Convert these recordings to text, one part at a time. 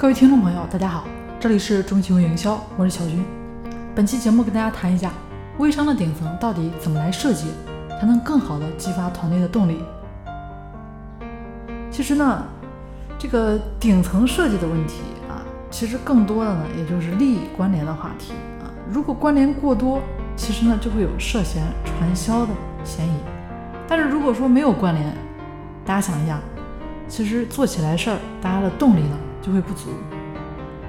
各位听众朋友，大家好，这里是中行营销，我是小军。本期节目跟大家谈一下微商的顶层到底怎么来设计，才能更好的激发团队的动力。其实呢，这个顶层设计的问题啊，其实更多的呢，也就是利益关联的话题啊。如果关联过多，其实呢就会有涉嫌传销的嫌疑。但是如果说没有关联，大家想一下，其实做起来事儿，大家的动力呢就会不足。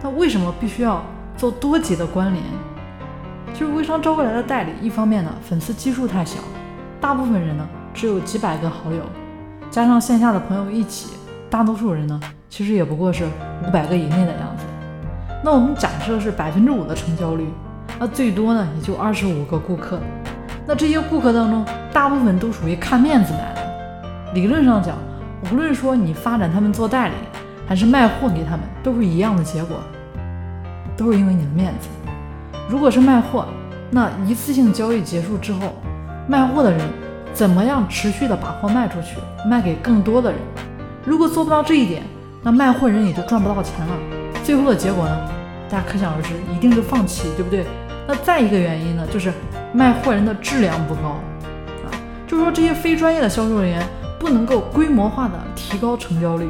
那为什么必须要做多级的关联？就是微商招过来的代理，一方面呢粉丝基数太小，大部分人呢只有几百个好友，加上线下的朋友一起，大多数人呢其实也不过是五百个以内的样子。那我们假设是百分之五的成交率，那最多呢也就二十五个顾客。那这些顾客当中，大部分都属于看面子买的。理论上讲，无论说你发展他们做代理，还是卖货给他们，都是一样的结果，都是因为你的面子。如果是卖货，那一次性交易结束之后，卖货的人怎么样持续的把货卖出去，卖给更多的人？如果做不到这一点，那卖货人也就赚不到钱了。最后的结果呢？大家可想而知，一定是放弃，对不对？那再一个原因呢，就是卖货人的质量不高啊，就是说这些非专业的销售人员。不能够规模化的提高成交率，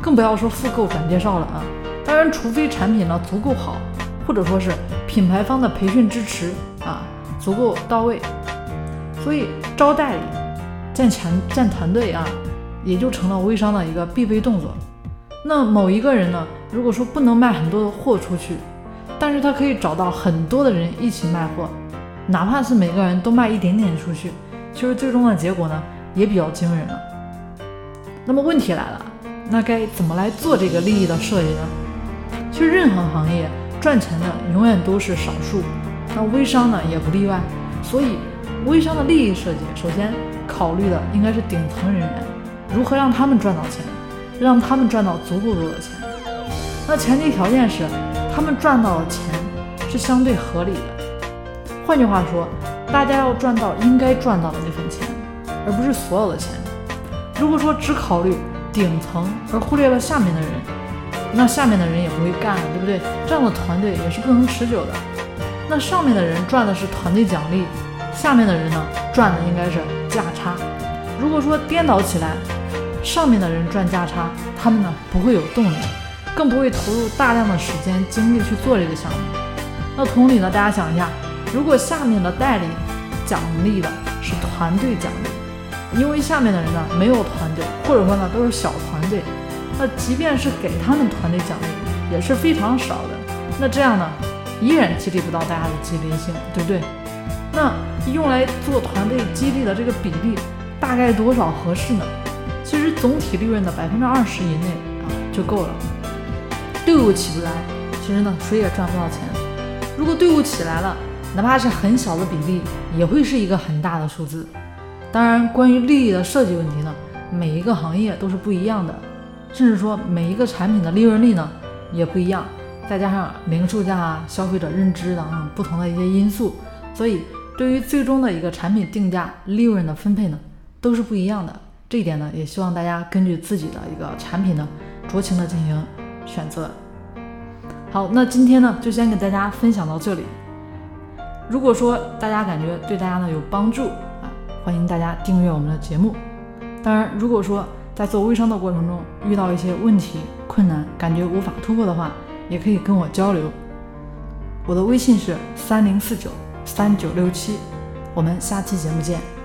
更不要说复购转介绍了啊！当然，除非产品呢足够好，或者说是品牌方的培训支持啊足够到位，所以招代理、建强建团队啊，也就成了微商的一个必备动作。那某一个人呢，如果说不能卖很多的货出去，但是他可以找到很多的人一起卖货，哪怕是每个人都卖一点点出去，其实最终的结果呢？也比较惊人了。那么问题来了，那该怎么来做这个利益的设计呢？其实任何行业赚钱的永远都是少数，那微商呢也不例外。所以微商的利益设计，首先考虑的应该是顶层人员，如何让他们赚到钱，让他们赚到足够多的钱。那前提条件是他们赚到的钱是相对合理的。换句话说，大家要赚到应该赚到的那份钱。而不是所有的钱。如果说只考虑顶层而忽略了下面的人，那下面的人也不会干了，对不对？这样的团队也是不能持久的。那上面的人赚的是团队奖励，下面的人呢赚的应该是价差。如果说颠倒起来，上面的人赚价差，他们呢不会有动力，更不会投入大量的时间精力去做这个项目。那同理呢，大家想一下，如果下面的代理奖励的是团队奖励，因为下面的人呢没有团队，或者说呢都是小团队，那即便是给他们团队奖励也是非常少的。那这样呢，依然激励不到大家的积极性，对不对？那用来做团队激励的这个比例大概多少合适呢？其实总体利润的百分之二十以内啊就够了。队伍起不来，其实呢谁也赚不到钱。如果队伍起来了，哪怕是很小的比例，也会是一个很大的数字。当然，关于利益的设计问题呢，每一个行业都是不一样的，甚至说每一个产品的利润率呢也不一样，再加上零售价啊、消费者认知等等不同的一些因素，所以对于最终的一个产品定价、利润的分配呢，都是不一样的。这一点呢，也希望大家根据自己的一个产品呢，酌情的进行选择。好，那今天呢，就先给大家分享到这里。如果说大家感觉对大家呢有帮助，欢迎大家订阅我们的节目。当然，如果说在做微商的过程中遇到一些问题、困难，感觉无法突破的话，也可以跟我交流。我的微信是三零四九三九六七，我们下期节目见。